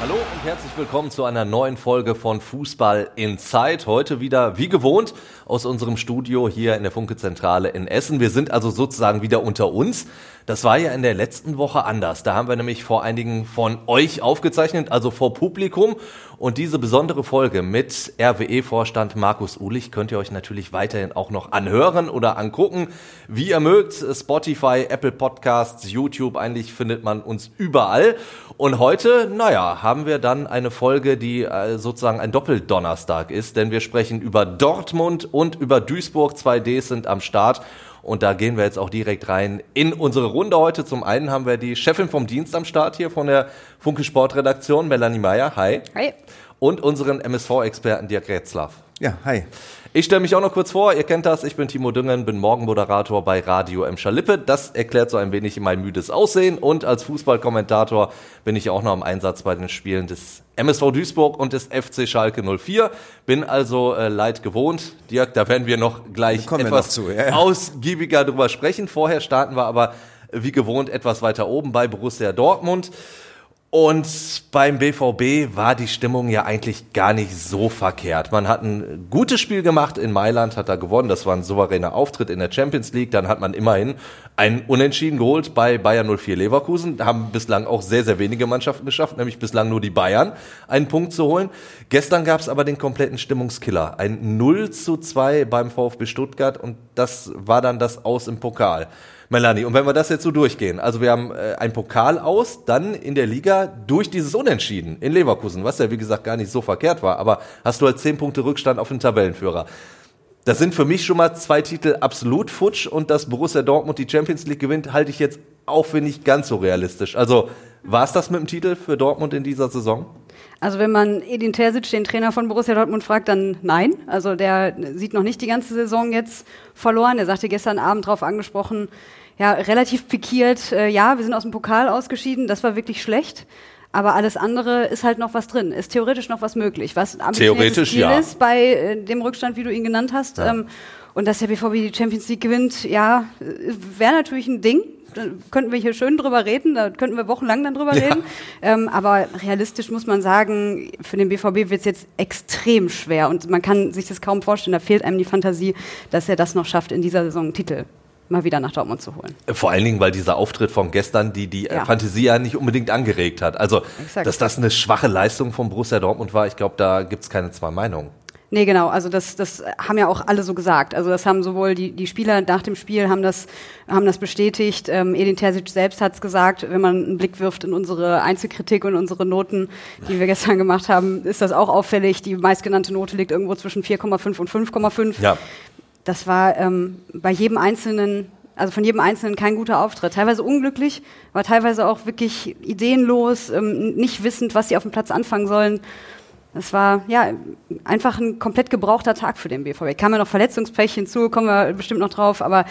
Hallo und herzlich willkommen zu einer neuen Folge von Fußball Inside. Heute wieder wie gewohnt aus unserem Studio hier in der Funke-Zentrale in Essen. Wir sind also sozusagen wieder unter uns. Das war ja in der letzten Woche anders. Da haben wir nämlich vor einigen von euch aufgezeichnet, also vor Publikum. Und diese besondere Folge mit RWE-Vorstand Markus Ulich könnt ihr euch natürlich weiterhin auch noch anhören oder angucken, wie ihr mögt. Spotify, Apple Podcasts, YouTube, eigentlich findet man uns überall. Und heute, naja, haben wir dann eine Folge, die äh, sozusagen ein Doppeldonnerstag ist, denn wir sprechen über Dortmund und über Duisburg. 2Ds sind am Start. Und da gehen wir jetzt auch direkt rein in unsere Runde heute. Zum einen haben wir die Chefin vom Dienst am Start hier von der Funke Sportredaktion, Melanie Meyer. Hi. Hi. Und unseren MSV-Experten Dirk Retzlaff. Ja, hi. Ich stelle mich auch noch kurz vor, ihr kennt das, ich bin Timo Düngen, bin Morgenmoderator bei Radio M. Schalippe. Das erklärt so ein wenig mein müdes Aussehen und als Fußballkommentator bin ich auch noch im Einsatz bei den Spielen des MSV Duisburg und des FC Schalke 04. Bin also äh, leid gewohnt. Dirk, da werden wir noch gleich etwas noch zu, ja, ja. ausgiebiger drüber sprechen. Vorher starten wir aber wie gewohnt etwas weiter oben bei Borussia Dortmund. Und beim BVB war die Stimmung ja eigentlich gar nicht so verkehrt. Man hat ein gutes Spiel gemacht in Mailand, hat da gewonnen. Das war ein souveräner Auftritt in der Champions League. Dann hat man immerhin einen Unentschieden geholt bei Bayern 04 Leverkusen. Haben bislang auch sehr, sehr wenige Mannschaften geschafft, nämlich bislang nur die Bayern, einen Punkt zu holen. Gestern gab es aber den kompletten Stimmungskiller. Ein 0 zu 2 beim VfB Stuttgart und das war dann das Aus im Pokal. Melanie, und wenn wir das jetzt so durchgehen, also wir haben äh, ein Pokal aus, dann in der Liga durch dieses Unentschieden in Leverkusen, was ja wie gesagt gar nicht so verkehrt war, aber hast du halt zehn Punkte Rückstand auf den Tabellenführer. Das sind für mich schon mal zwei Titel absolut futsch und dass Borussia Dortmund die Champions League gewinnt, halte ich jetzt auch für nicht ganz so realistisch. Also war es das mit dem Titel für Dortmund in dieser Saison? Also wenn man Edin Terzic, den Trainer von Borussia Dortmund, fragt, dann nein. Also der sieht noch nicht die ganze Saison jetzt verloren. Er sagte gestern Abend darauf angesprochen, ja, relativ pikiert, äh, ja, wir sind aus dem Pokal ausgeschieden, das war wirklich schlecht. Aber alles andere ist halt noch was drin, ist theoretisch noch was möglich. Was ein Theoretisch, Ziel ja. ist bei äh, dem Rückstand, wie du ihn genannt hast. Ja. Ähm, und dass der BVB die Champions League gewinnt, ja, wäre natürlich ein Ding. Da könnten wir hier schön drüber reden, da könnten wir wochenlang dann drüber Ja. reden. Ähm, aber realistisch muss man sagen, für den BVB wird es jetzt extrem schwer und man kann sich das kaum vorstellen. Da fehlt einem die Fantasie, dass er das noch schafft, in dieser Saison einen Titel mal wieder nach Dortmund zu holen. Vor allen Dingen, weil dieser Auftritt von gestern die, die äh, Ja. Fantasie ja nicht unbedingt angeregt hat. Also, Exakt. dass das eine schwache Leistung von Borussia Dortmund war, ich glaube, da gibt's keine zwei Meinungen. Nee, genau. Also das, das haben ja auch alle so gesagt. Also das haben sowohl die, die Spieler nach dem Spiel haben das, haben das bestätigt. Ähm, Edin Terzic selbst hat es gesagt. Wenn man einen Blick wirft in unsere Einzelkritik und unsere Noten, die wir gestern gemacht haben, ist das auch auffällig. Die meistgenannte Note liegt irgendwo zwischen 4,5 und 5,5. Ja. Das war ähm, bei jedem Einzelnen, also von jedem Einzelnen kein guter Auftritt. Teilweise unglücklich, aber teilweise auch wirklich ideenlos, ähm, nicht wissend, was sie auf dem Platz anfangen sollen. Es war ja einfach ein komplett gebrauchter Tag für den BVB. Kam ja noch Verletzungspech hinzu, kommen wir bestimmt noch drauf, aber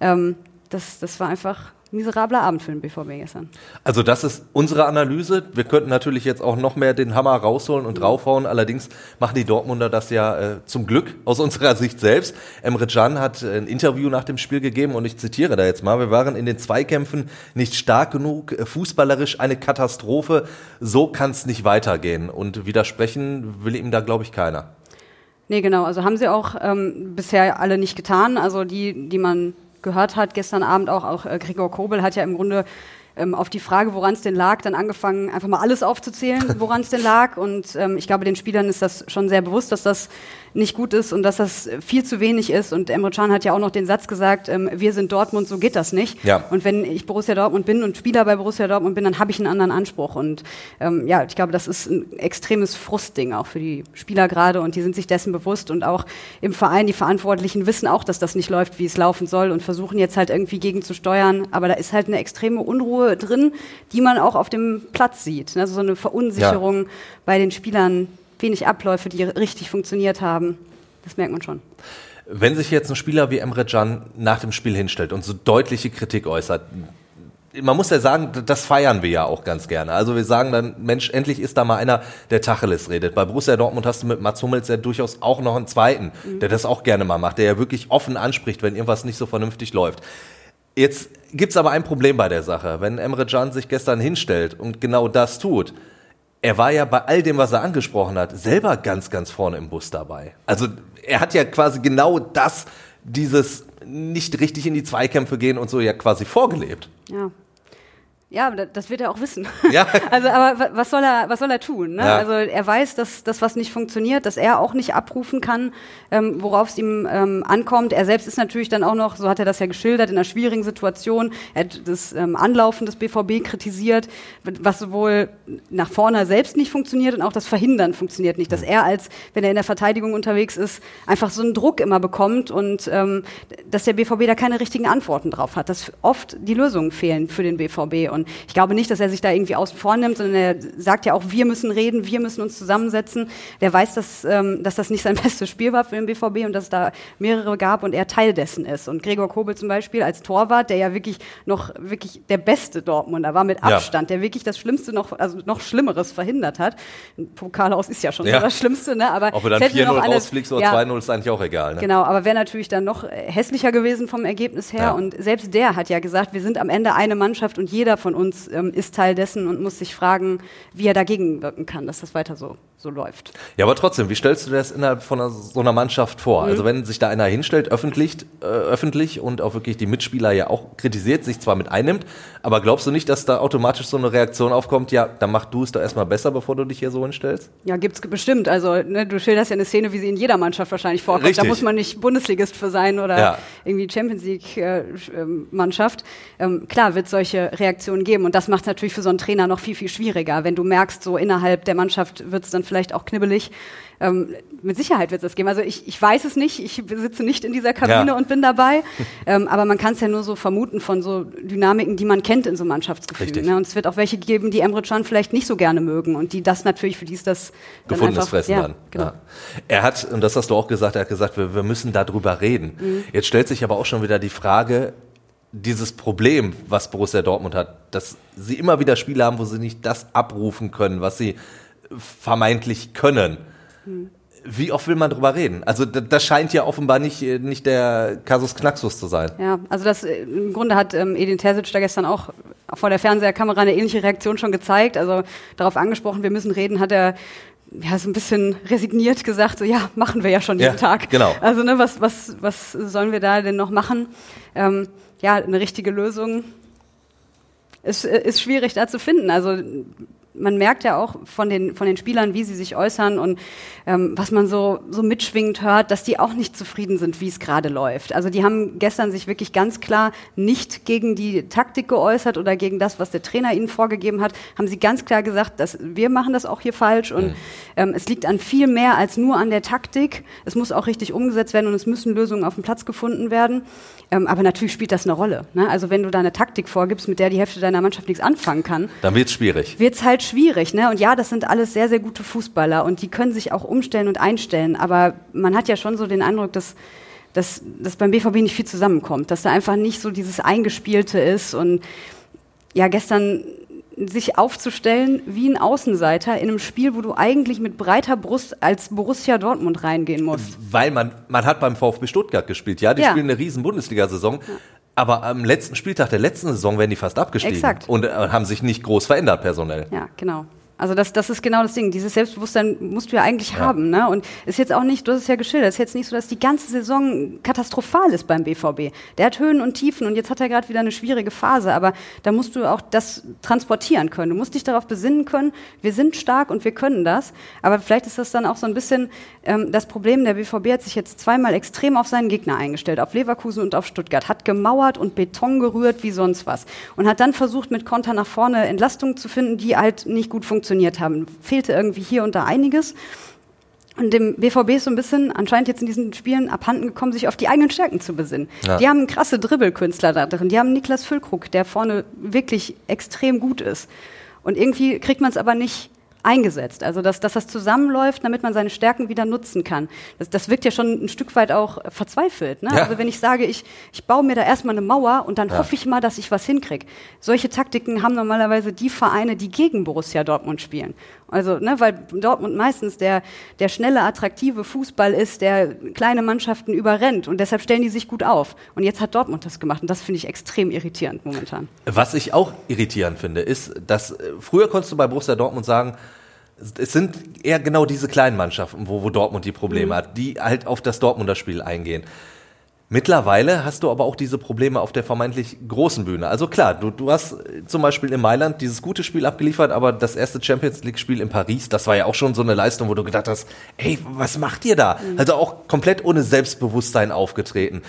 ähm, das, das war einfach ein miserabler Abend für den BVB gestern. Also das ist unsere Analyse. Wir könnten natürlich jetzt auch noch mehr den Hammer rausholen und draufhauen. Allerdings machen die Dortmunder das ja äh, zum Glück aus unserer Sicht selbst. Emre Can hat äh, ein Interview nach dem Spiel gegeben und ich zitiere da jetzt mal. Wir waren in den Zweikämpfen nicht stark genug, äh, fußballerisch eine Katastrophe. So kann es nicht weitergehen. Und widersprechen will ihm da, glaube ich, keiner. Nee, genau. Also haben sie auch ähm, bisher alle nicht getan. Also die, die man gehört hat gestern Abend auch, auch äh, Gregor Kobel hat ja im Grunde ähm, auf die Frage, woran es denn lag, dann angefangen, einfach mal alles aufzuzählen, woran es denn lag. Und ähm, ich glaube, den Spielern ist das schon sehr bewusst, dass das nicht gut ist und dass das viel zu wenig ist. Und Emre Can hat ja auch noch den Satz gesagt, ähm, wir sind Dortmund, so geht das nicht. Ja. Und wenn ich Borussia Dortmund bin und Spieler bei Borussia Dortmund bin, dann habe ich einen anderen Anspruch. Und ähm, ja, ich glaube, das ist ein extremes Frustding auch für die Spieler gerade und die sind sich dessen bewusst und auch im Verein, die Verantwortlichen wissen auch, dass das nicht läuft, wie es laufen soll und versuchen jetzt halt irgendwie gegen zu steuern. Aber da ist halt eine extreme Unruhe drin, die man auch auf dem Platz sieht. Also so eine Verunsicherung bei den Spielern, wenig Abläufe, die richtig funktioniert haben. Das merkt man schon. Wenn sich jetzt ein Spieler wie Emre Can nach dem Spiel hinstellt und so deutliche Kritik äußert, man muss ja sagen, das feiern wir ja auch ganz gerne. Also wir sagen dann, Mensch, endlich ist da mal einer, der Tacheles redet. Bei Borussia Dortmund hast du mit Mats Hummels ja durchaus auch noch einen zweiten, mhm. der das auch gerne mal macht, der ja wirklich offen anspricht, wenn irgendwas nicht so vernünftig läuft. Jetzt gibt's aber ein Problem bei der Sache. Wenn Emre Can sich gestern hinstellt und genau das tut, er war ja bei all dem, was er angesprochen hat, selber ganz, ganz vorne im Bus dabei. Also er hat ja quasi genau das, dieses nicht richtig in die Zweikämpfe gehen und so ja quasi vorgelebt. Ja. Ja, das wird er auch wissen. Ja. Also, aber was soll er, was soll er tun? Ne? Ja. Also er weiß, dass das was nicht funktioniert, dass er auch nicht abrufen kann, ähm, worauf es ihm ähm, ankommt. Er selbst ist natürlich dann auch noch, so hat er das ja geschildert, in einer schwierigen Situation. Er hat das ähm, Anlaufen des BVB kritisiert, was sowohl nach vorne selbst nicht funktioniert und auch das Verhindern funktioniert nicht. Dass er als, wenn er in der Verteidigung unterwegs ist, einfach so einen Druck immer bekommt und ähm, dass der BVB da keine richtigen Antworten drauf hat. Dass oft die Lösungen fehlen für den BVB und und ich glaube nicht, dass er sich da irgendwie außen vor nimmt, sondern er sagt ja auch, wir müssen reden, wir müssen uns zusammensetzen. Der weiß, dass, ähm, dass das nicht sein bestes Spiel war für den BVB und dass es da mehrere gab und er Teil dessen ist. Und Gregor Kobel zum Beispiel als Torwart, der ja wirklich noch wirklich der beste Dortmunder war mit Abstand, ja. der wirklich das Schlimmste noch, also noch Schlimmeres verhindert hat. Pokal aus ist ja schon ja. das Schlimmste, ne? Aber ob er dann 4-0 rausfliegst oder ja, 2-0 ist eigentlich auch egal. Ne? Genau, aber wäre natürlich dann noch hässlicher gewesen vom Ergebnis her. Ja. Und selbst der hat ja gesagt, wir sind am Ende eine Mannschaft und jeder von uns ähm, ist Teil dessen und muss sich fragen, wie er dagegen wirken kann, dass das weiter so, so läuft. Ja, aber trotzdem, wie stellst du dir das innerhalb von einer, so einer Mannschaft vor? Mhm. Also wenn sich da einer hinstellt, öffentlich, äh, öffentlich und auch wirklich die Mitspieler ja auch kritisiert, sich zwar mit einnimmt, aber glaubst du nicht, dass da automatisch so eine Reaktion aufkommt, ja, dann mach du es doch erstmal besser, bevor du dich hier so hinstellst? Ja, gibt's bestimmt. Also ne, du schilderst ja eine Szene, wie sie in jeder Mannschaft wahrscheinlich vorkommt. Richtig. Da muss man nicht Bundesligist für sein oder ja. irgendwie Champions League äh, ähm, Mannschaft. Ähm, klar wird solche Reaktionen geben und das macht es natürlich für so einen Trainer noch viel, viel schwieriger, wenn du merkst, so innerhalb der Mannschaft wird es dann vielleicht auch knibbelig. Ähm, mit Sicherheit wird es das geben. Also ich, ich weiß es nicht, ich sitze nicht in dieser Kabine ja. und bin dabei, ähm, aber man kann es ja nur so vermuten von so Dynamiken, die man kennt in so Mannschaftsgefühlen. Ne? Und es wird auch welche geben, die Emre Can vielleicht nicht so gerne mögen und die das natürlich, für die ist das gefundenes Fressen ja, dann. Genau. Ja. Er hat, und das hast du auch gesagt, er hat gesagt, wir, wir müssen darüber reden. Mhm. Jetzt stellt sich aber auch schon wieder die Frage, dieses Problem, was Borussia Dortmund hat, dass sie immer wieder Spiele haben, wo sie nicht das abrufen können, was sie vermeintlich können. Hm. Wie oft will man drüber reden? Also das scheint ja offenbar nicht, nicht der Kasus Knaxus zu sein. Ja, also das im Grunde hat ähm, Edin Terzic da gestern auch vor der Fernseherkamera eine ähnliche Reaktion schon gezeigt. Also darauf angesprochen, wir müssen reden, hat er ja, so ein bisschen resigniert gesagt, so ja, machen wir ja schon jeden ja, Tag. Genau. Also ne, was, was, was sollen wir da denn noch machen? Ähm, ja, eine richtige Lösung ist, ist schwierig da zu finden. Also man merkt ja auch von den, von den Spielern, wie sie sich äußern und ähm, was man so, so mitschwingend hört, dass die auch nicht zufrieden sind, wie es gerade läuft. Also die haben gestern sich wirklich ganz klar nicht gegen die Taktik geäußert oder gegen das, was der Trainer ihnen vorgegeben hat, haben sie ganz klar gesagt, dass wir machen das auch hier falsch und mhm. ähm, es liegt an viel mehr als nur an der Taktik. Es muss auch richtig umgesetzt werden und es müssen Lösungen auf dem Platz gefunden werden. Ähm, aber natürlich spielt das eine Rolle. Ne? Also wenn du da eine Taktik vorgibst, mit der die Hälfte deiner Mannschaft nichts anfangen kann, dann wird's schwierig. Wird's halt schwierig. Ne? Und ja, das sind alles sehr, sehr gute Fußballer und die können sich auch umstellen und einstellen. Aber man hat ja schon so den Eindruck, dass dass, dass beim BVB nicht viel zusammenkommt, dass da einfach nicht so dieses Eingespielte ist und ja, gestern sich aufzustellen wie ein Außenseiter in einem Spiel, wo du eigentlich mit breiter Brust als Borussia Dortmund reingehen musst. Weil man, man hat beim VfB Stuttgart gespielt, ja, die ja. spielen eine riesen Bundesliga-Saison. Ja. Aber am letzten Spieltag der letzten Saison werden die fast abgestiegen Exakt. und äh, haben sich nicht groß verändert personell. Ja, genau. Also das, das ist genau das Ding. Dieses Selbstbewusstsein musst du ja eigentlich ja. haben. Ne? Und ist jetzt auch nicht, du hast es ja geschildert, ist jetzt nicht so, dass die ganze Saison katastrophal ist beim BVB. Der hat Höhen und Tiefen und jetzt hat er gerade wieder eine schwierige Phase. Aber da musst du auch das transportieren können. Du musst dich darauf besinnen können, wir sind stark und wir können das. Aber vielleicht ist das dann auch so ein bisschen ähm, das Problem. Der BVB hat sich jetzt zweimal extrem auf seinen Gegner eingestellt, auf Leverkusen und auf Stuttgart, hat gemauert und Beton gerührt wie sonst was und hat dann versucht, mit Konter nach vorne Entlastungen zu finden, die halt nicht gut funktionieren funktioniert haben. Fehlte irgendwie hier und da einiges. Und dem BVB ist so ein bisschen anscheinend jetzt in diesen Spielen abhanden gekommen, sich auf die eigenen Stärken zu besinnen. Ja. Die haben krasse Dribbelkünstler da drin. Die haben Niklas Füllkrug, der vorne wirklich extrem gut ist. Und irgendwie kriegt man es aber nicht eingesetzt. Also dass, dass das zusammenläuft, damit man seine Stärken wieder nutzen kann. Das, das wirkt ja schon ein Stück weit auch verzweifelt. Ne? Ja. Also wenn ich sage, ich, ich baue mir da erstmal eine Mauer und dann ja. hoffe ich mal, dass ich was hinkriege. Solche Taktiken haben normalerweise die Vereine, die gegen Borussia Dortmund spielen. Also, ne, weil Dortmund meistens der, der schnelle, attraktive Fußball ist, der kleine Mannschaften überrennt und deshalb stellen die sich gut auf. Und jetzt hat Dortmund das gemacht und das finde ich extrem irritierend momentan. Was ich auch irritierend finde, ist, dass äh, früher konntest du bei Borussia Dortmund sagen, es sind eher genau diese kleinen Mannschaften, wo, wo Dortmund die Probleme mhm. hat, die halt auf das Dortmunder Spiel eingehen. Mittlerweile hast du aber auch diese Probleme auf der vermeintlich großen Bühne. Also klar, du, du hast zum Beispiel in Mailand dieses gute Spiel abgeliefert, aber das erste Champions League-Spiel in Paris, das war ja auch schon so eine Leistung, wo du gedacht hast, ey, was macht ihr da? Mhm. Also auch komplett ohne Selbstbewusstsein aufgetreten.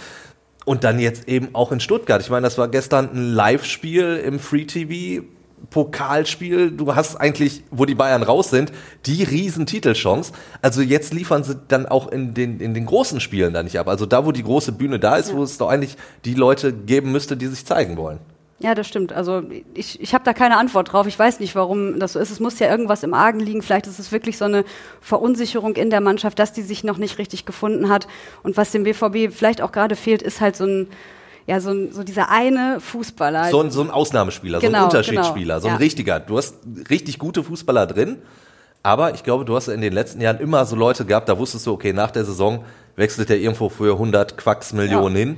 Und dann jetzt eben auch in Stuttgart. Ich meine, das war gestern ein Live-Spiel im Free TV Pokalspiel, du hast eigentlich, wo die Bayern raus sind, die riesen Titelchance. Also jetzt liefern sie dann auch in den, in den großen Spielen da nicht ab. Also da, wo die große Bühne da ist, ja. wo es doch eigentlich die Leute geben müsste, die sich zeigen wollen. Ja, das stimmt. Also ich, ich habe da keine Antwort drauf. Ich weiß nicht, warum das so ist. Es muss ja irgendwas im Argen liegen. Vielleicht ist es wirklich so eine Verunsicherung in der Mannschaft, dass die sich noch nicht richtig gefunden hat. Und was dem BVB vielleicht auch gerade fehlt, ist halt so ein ja, so, so dieser eine Fußballer. So ein, so ein Ausnahmespieler, genau, so ein genau, Unterschiedsspieler, genau, so ein ja. richtiger. Du hast richtig gute Fußballer drin, aber ich glaube, du hast in den letzten Jahren immer so Leute gehabt, da wusstest du, okay, nach der Saison wechselt er irgendwo für 100 Quacks Millionen ja. hin.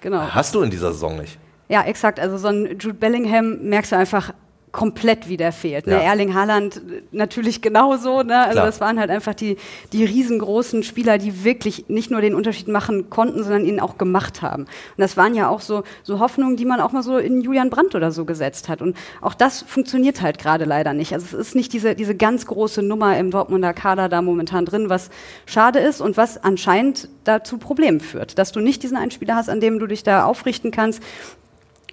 Genau. Hast du in dieser Saison nicht. Ja, exakt. Also so ein Jude Bellingham merkst du einfach, komplett wieder fehlt. Ne? Ja. Erling Haaland natürlich genauso. Ne? Also Klar. das waren halt einfach die, die riesengroßen Spieler, die wirklich nicht nur den Unterschied machen konnten, sondern ihn auch gemacht haben. Und das waren ja auch so, so Hoffnungen, die man auch mal so in Julian Brandt oder so gesetzt hat. Und auch das funktioniert halt gerade leider nicht. Also es ist nicht diese, diese ganz große Nummer im Dortmunder Kader da momentan drin, was schade ist und was anscheinend dazu Problemen führt. Dass du nicht diesen einen Spieler hast, an dem du dich da aufrichten kannst,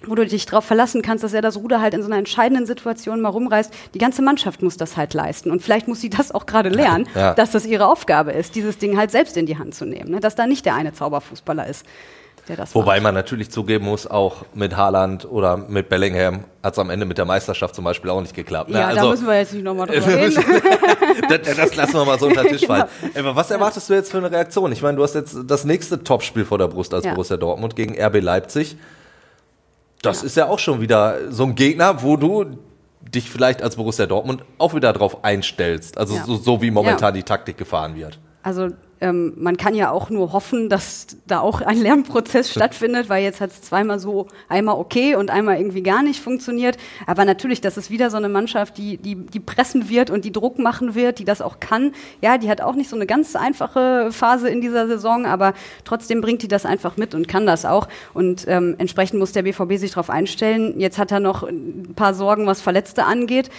wo du dich darauf verlassen kannst, dass er das Ruder halt in so einer entscheidenden Situation mal rumreißt. Die ganze Mannschaft muss das halt leisten. Und vielleicht muss sie das auch gerade lernen, ja. dass das ihre Aufgabe ist, dieses Ding halt selbst in die Hand zu nehmen. Ne? Dass da nicht der eine Zauberfußballer ist. Der das Wobei macht. man natürlich zugeben muss, auch mit Haaland oder mit Bellingham hat es am Ende mit der Meisterschaft zum Beispiel auch nicht geklappt. Ne? Ja, also, da müssen wir jetzt nicht nochmal drüber reden. das, das, lassen wir mal so unter den Tisch fallen. Genau. Aber was erwartest du jetzt für eine Reaktion? Ich meine, du hast jetzt das nächste Topspiel vor der Brust als ja. Borussia Dortmund gegen RB Leipzig. Das ja. ist ja auch schon wieder so ein Gegner, wo du dich vielleicht als Borussia Dortmund auch wieder drauf einstellst. Also ja. so, so, wie momentan die Taktik gefahren wird. Also ähm, man kann ja auch nur hoffen, dass da auch ein Lernprozess stattfindet, weil jetzt hat es zweimal so einmal okay und einmal irgendwie gar nicht funktioniert. Aber natürlich, das ist wieder so eine Mannschaft, die, die, die pressen wird und die Druck machen wird, die das auch kann. Ja, die hat auch nicht so eine ganz einfache Phase in dieser Saison, aber trotzdem bringt die das einfach mit und kann das auch. Und ähm, entsprechend muss der BVB sich darauf einstellen. Jetzt hat er noch ein paar Sorgen, was Verletzte angeht.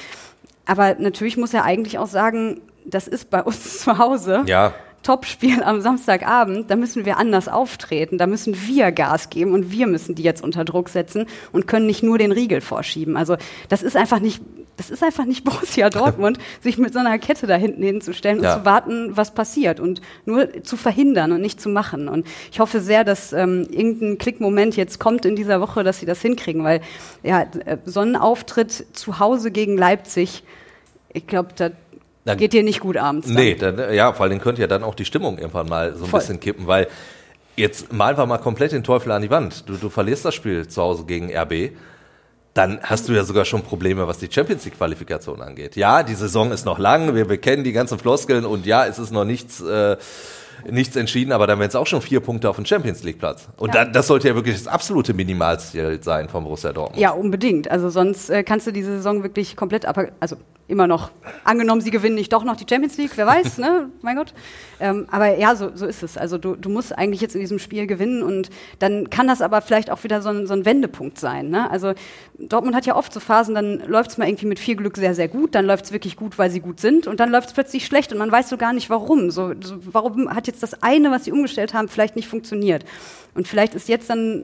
Aber natürlich muss er eigentlich auch sagen, das ist bei uns zu Hause. Ja. Topspiel am Samstagabend, da müssen wir anders auftreten, da müssen wir Gas geben und wir müssen die jetzt unter Druck setzen und können nicht nur den Riegel vorschieben. Also das ist einfach nicht, das ist einfach nicht Borussia Dortmund, sich mit so einer Kette da hinten hinzustellen ja. und zu warten, was passiert und nur zu verhindern und nicht zu machen. Und ich hoffe sehr, dass ähm, irgendein Klickmoment jetzt kommt in dieser Woche, dass sie das hinkriegen, weil ja, äh, so ein Auftritt zu Hause gegen Leipzig, ich glaube, da dann, Geht dir nicht gut abends. Dann. Nee, dann, ja, vor allem könnte ja dann auch die Stimmung irgendwann mal so ein Voll. bisschen kippen, weil jetzt malen wir mal komplett den Teufel an die Wand. Du, du verlierst das Spiel zu Hause gegen RB dann hast du ja sogar schon Probleme, was die Champions League Qualifikation angeht. Ja, die Saison ist noch lang, wir, wir kennen die ganzen Floskeln und ja, es ist noch nichts äh, nichts entschieden, aber dann wären es auch schon vier Punkte auf dem Champions League Platz. Und ja. da, das sollte ja wirklich das absolute Minimalziel sein von Borussia Dortmund. Ja, unbedingt. Also sonst äh, kannst du diese Saison wirklich komplett ab, also immer noch, angenommen, sie gewinnen nicht doch noch die Champions League, wer weiß, ne? Mein Gott. Ähm, aber ja, so, so ist es. Also du, du musst eigentlich jetzt in diesem Spiel gewinnen und dann kann das aber vielleicht auch wieder so ein, so ein Wendepunkt sein. Ne? Also Dortmund hat ja oft so Phasen, dann läuft es mal irgendwie mit viel Glück sehr, sehr gut, dann läuft es wirklich gut, weil sie gut sind und dann läuft es plötzlich schlecht und man weiß so gar nicht warum. So, so, warum hat jetzt das eine, was sie umgestellt haben, vielleicht nicht funktioniert? Und vielleicht ist jetzt dann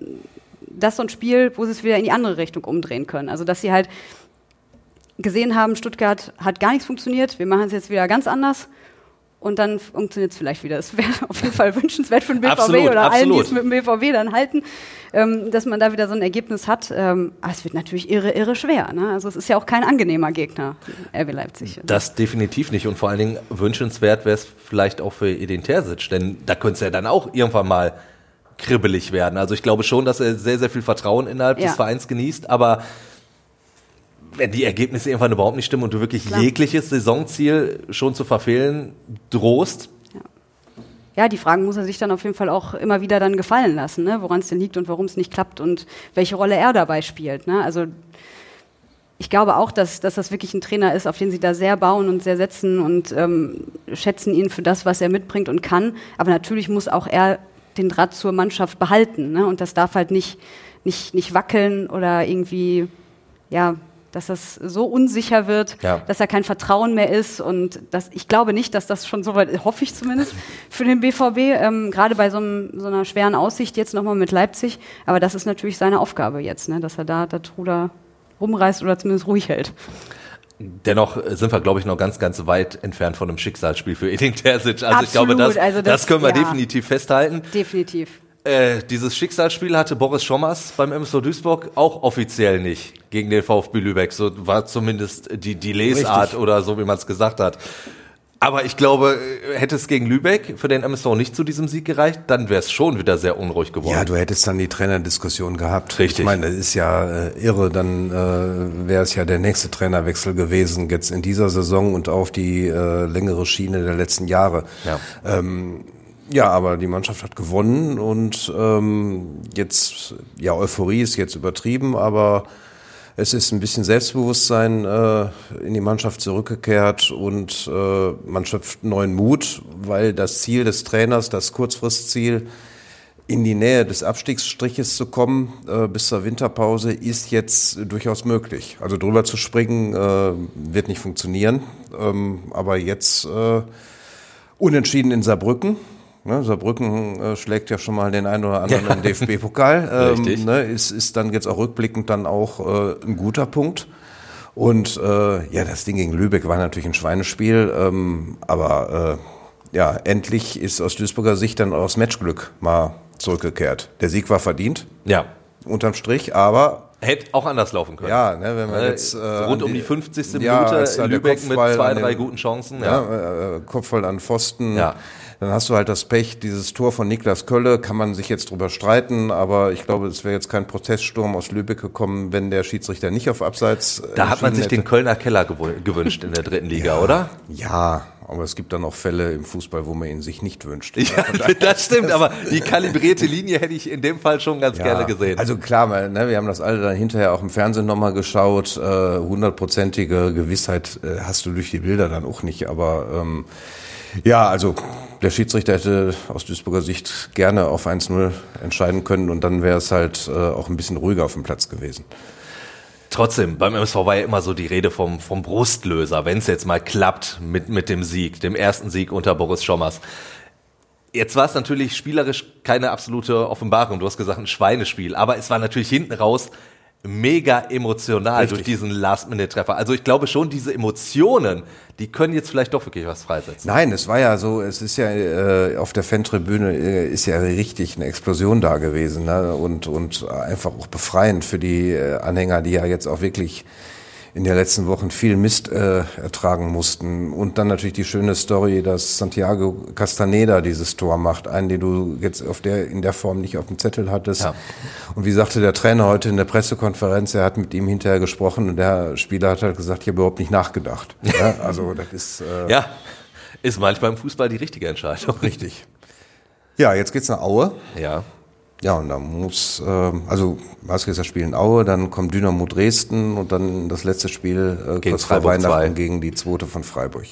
das so ein Spiel, wo sie es wieder in die andere Richtung umdrehen können. Also dass sie halt gesehen haben, Stuttgart hat gar nichts funktioniert, wir machen es jetzt wieder ganz anders und dann funktioniert es vielleicht wieder. Es wäre auf jeden Fall wünschenswert für den BVB Absolut, oder allen, die absolut. es mit dem BVB dann halten, ähm, dass man da wieder so ein Ergebnis hat. Ähm, aber es wird natürlich irre, irre schwer. Ne? Also es ist ja auch kein angenehmer Gegner, RB Leipzig. Das definitiv nicht und vor allen Dingen wünschenswert wäre es vielleicht auch für Edin Terzic, denn da könnte es ja dann auch irgendwann mal kribbelig werden. Also ich glaube schon, dass er sehr, sehr viel Vertrauen innerhalb Ja. des Vereins genießt, aber wenn die Ergebnisse irgendwann überhaupt nicht stimmen und du wirklich Klar. jegliches Saisonziel schon zu verfehlen drohst, ja, die Fragen muss er sich dann auf jeden Fall auch immer wieder dann gefallen lassen, ne? woran es denn liegt und warum es nicht klappt und welche Rolle er dabei spielt. Ne? Also ich glaube auch, dass, dass das wirklich ein Trainer ist, auf den sie da sehr bauen und sehr setzen und ähm, schätzen ihn für das, was er mitbringt und kann. Aber natürlich muss auch er den Draht zur Mannschaft behalten. Ne? Und das darf halt nicht, nicht, nicht wackeln oder irgendwie, ja, dass das so unsicher wird, Ja. dass da kein Vertrauen mehr ist. Und das, ich glaube nicht, dass das schon so weit, hoffe ich zumindest, für den BVB, ähm, gerade bei so, einem, so einer schweren Aussicht jetzt nochmal mit Leipzig. Aber das ist natürlich seine Aufgabe jetzt, ne? dass er da das Ruder rumreißt oder zumindest ruhig hält. dennoch sind wir, glaube ich, noch ganz, ganz weit entfernt von einem Schicksalsspiel für Edin Terzic. Also ich glaube, Absolut, das, also das, das- können wir ja. definitiv festhalten. Definitiv. Äh, dieses Schicksalsspiel hatte Boris Schommers beim MSV Duisburg auch offiziell nicht gegen den VfB Lübeck. So war zumindest die, die Lesart Richtig. oder so, wie man es gesagt hat. Aber ich glaube, äh, hätte es gegen Lübeck für den MSV nicht zu diesem Sieg gereicht, dann wäre es schon wieder sehr unruhig geworden. Ja, du hättest dann die Trainerdiskussion gehabt. Richtig. Ich meine, das ist ja äh, irre, dann äh, wäre es ja der nächste Trainerwechsel gewesen, jetzt in dieser Saison und auf die äh, längere Schiene der letzten Jahre. Ja. Ähm, ja, aber die Mannschaft hat gewonnen und ähm, jetzt, ja, Euphorie ist jetzt übertrieben, aber es ist ein bisschen Selbstbewusstsein äh, in die Mannschaft zurückgekehrt und äh, man schöpft neuen Mut, weil das Ziel des Trainers, das Kurzfristziel, in die Nähe des Abstiegsstriches zu kommen äh, bis zur Winterpause, ist jetzt durchaus möglich. Also drüber zu springen äh, wird nicht funktionieren, ähm, aber jetzt äh, unentschieden in Saarbrücken. Ne, Saarbrücken äh, schlägt ja schon mal den einen oder anderen im DFB-Pokal. Ähm, ne, ist, ist dann jetzt auch rückblickend dann auch äh, ein guter Punkt. Und äh, ja, das Ding gegen Lübeck war natürlich ein Schweinespiel, ähm, aber äh, ja, endlich ist aus Duisburger Sicht dann auch das Matchglück mal zurückgekehrt. Der Sieg war verdient, ja. unterm Strich, aber Hätte auch anders laufen können. ja, ne, wenn man Äh, jetzt äh, Rund um die 50. Ja, Minute der Lübeck mit zwei, den- drei guten Chancen. Ja. ja, äh, Kopfball an Pfosten. Ja. Dann hast du halt das Pech, dieses Tor von Niklas Kölle, kann man sich jetzt drüber streiten, aber ich glaube, es wäre jetzt kein Proteststurm aus Lübeck gekommen, wenn der Schiedsrichter nicht auf Abseits äh, Da hat man sich den hätte. Kölner Keller gewünscht in der dritten Liga, oder? Ja, aber es gibt dann auch Fälle im Fußball, wo man ihn sich nicht wünscht. Ja, das stimmt, aber die kalibrierte Linie hätte ich in dem Fall schon ganz gerne gesehen. Also klar, weil, ne, wir haben das alle dann hinterher auch im Fernsehen nochmal geschaut. Äh, Hundertprozentige Gewissheit äh, hast du durch die Bilder dann auch nicht. Aber ähm, ja, also der Schiedsrichter hätte aus Duisburger Sicht gerne auf 1-0 entscheiden können und dann wäre es halt äh, auch ein bisschen ruhiger auf dem Platz gewesen. Trotzdem, beim MSV war ja immer so die Rede vom, vom Brustlöser, wenn es jetzt mal klappt mit, mit dem Sieg, dem ersten Sieg unter Boris Schommers. Jetzt war es natürlich spielerisch keine absolute Offenbarung. Du hast gesagt, ein Schweinespiel. Aber es war natürlich hinten raus mega emotional Richtig. durch diesen Last-Minute-Treffer. Also ich glaube schon, diese Emotionen, die können jetzt vielleicht doch wirklich was freisetzen. Nein, es war ja so, es ist ja äh, auf der Fantribüne äh, ist ja richtig eine Explosion da gewesen ne? und, und einfach auch befreiend für die äh, Anhänger, die ja jetzt auch wirklich in den letzten Wochen viel Mist äh, ertragen mussten. Und dann natürlich die schöne Story, dass Santiago Castaneda dieses Tor macht, einen, den du jetzt auf der, in der Form nicht auf dem Zettel hattest. Ja. Und wie sagte der Trainer heute in der Pressekonferenz, er hat mit ihm hinterher gesprochen und der Spieler hat halt gesagt, ich habe überhaupt nicht nachgedacht. Ja, also das ist äh, Ja, ist manchmal im Fußball die richtige Entscheidung. Richtig. Ja, jetzt geht's nach Aue. Ja. Ja, und da muss, ähm, also Basketball spielt in Aue, dann kommt Dynamo Dresden und dann das letzte Spiel äh, Gegen kurz vor Weihnachten 2. gegen die zweite von Freiburg.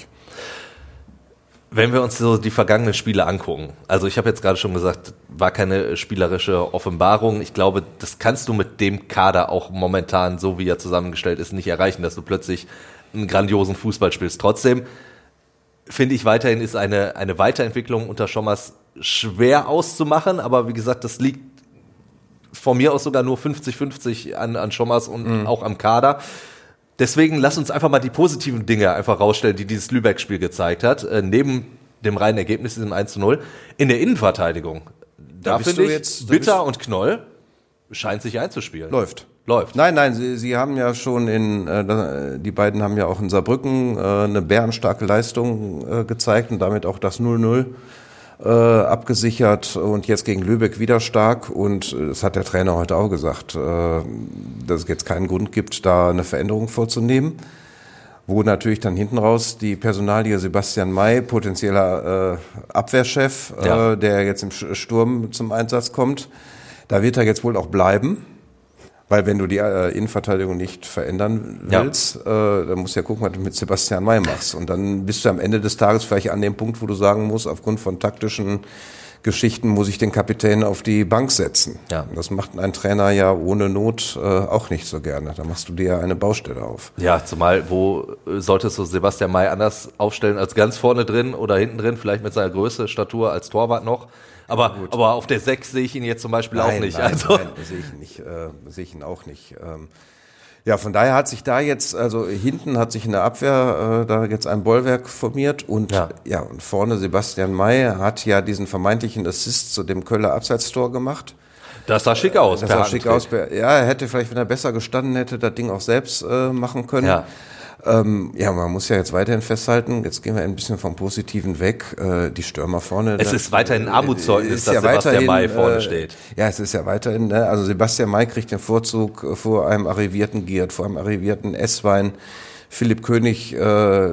Wenn wir uns so die vergangenen Spiele angucken, also ich habe jetzt gerade schon gesagt, war keine spielerische Offenbarung. Ich glaube, das kannst du mit dem Kader auch momentan, so wie er zusammengestellt ist, nicht erreichen, dass du plötzlich einen grandiosen Fußball spielst. Trotzdem finde ich weiterhin ist eine, eine Weiterentwicklung unter Schommers schwer auszumachen, aber wie gesagt, das liegt von mir aus sogar nur 50-50 an, an Schommers und auch am Kader. Deswegen lass uns einfach mal die positiven Dinge einfach rausstellen, die dieses Lübeck-Spiel gezeigt hat. Äh, neben dem reinen Ergebnis, diesem 1 zu 0. In der Innenverteidigung, da, Da finde ich, jetzt- Bitter und Knoll scheint sich einzuspielen. Läuft. Läuft. Nein, nein, sie, sie haben ja schon in, äh, da- die beiden haben ja auch in Saarbrücken äh, eine bärenstarke Leistung äh, gezeigt und damit auch das 0-0 äh, abgesichert und jetzt gegen Lübeck wieder stark und äh, das hat der Trainer heute auch gesagt, äh, dass es jetzt keinen Grund gibt, da eine Veränderung vorzunehmen. Wo natürlich dann hinten raus die Personalie Sebastian May, potenzieller äh, Abwehrchef, Ja. äh, der jetzt im Sturm zum Einsatz kommt, da wird er jetzt wohl auch bleiben. Weil wenn du die äh, Innenverteidigung nicht verändern Ja. willst, äh, dann musst du ja gucken, was du mit Sebastian May machst. Und dann bist du am Ende des Tages vielleicht an dem Punkt, wo du sagen musst, aufgrund von taktischen Geschichten muss ich den Kapitän auf die Bank setzen. Ja. Das macht ein Trainer ja ohne Not äh, auch nicht so gerne. Da machst du dir ja eine Baustelle auf. Ja, zumal, wo äh, solltest du Sebastian May anders aufstellen als ganz vorne drin oder hinten drin, vielleicht mit seiner Größe, Statur als Torwart noch. Aber, aber auf der 6 sehe ich ihn jetzt zum Beispiel auch nicht. Nein, also, nein, sehe ich ihn nicht, äh, sehe ich ihn auch nicht. Ähm, ja, von daher hat sich da jetzt, also hinten hat sich in der Abwehr äh, da jetzt ein Bollwerk formiert und Ja. ja. und vorne Sebastian May hat ja diesen vermeintlichen Assist zu dem Köller Abseitstor gemacht. das sah schick aus. Das sah schick aus. Ja, er hätte vielleicht, wenn er besser gestanden hätte, das Ding auch selbst äh, machen können. Ja. Ähm, ja, man muss ja jetzt weiterhin festhalten, jetzt gehen wir ein bisschen vom Positiven weg. Äh, die Stürmer vorne. Es da- ist weiterhin ein Armutszeugnis, ist dass ja Sebastian May vorne äh, steht. Ja, es ist ja weiterhin, ne? also Sebastian May kriegt den Vorzug äh, vor einem arrivierten Giert, vor einem arrivierten S-Wein. Philipp König äh,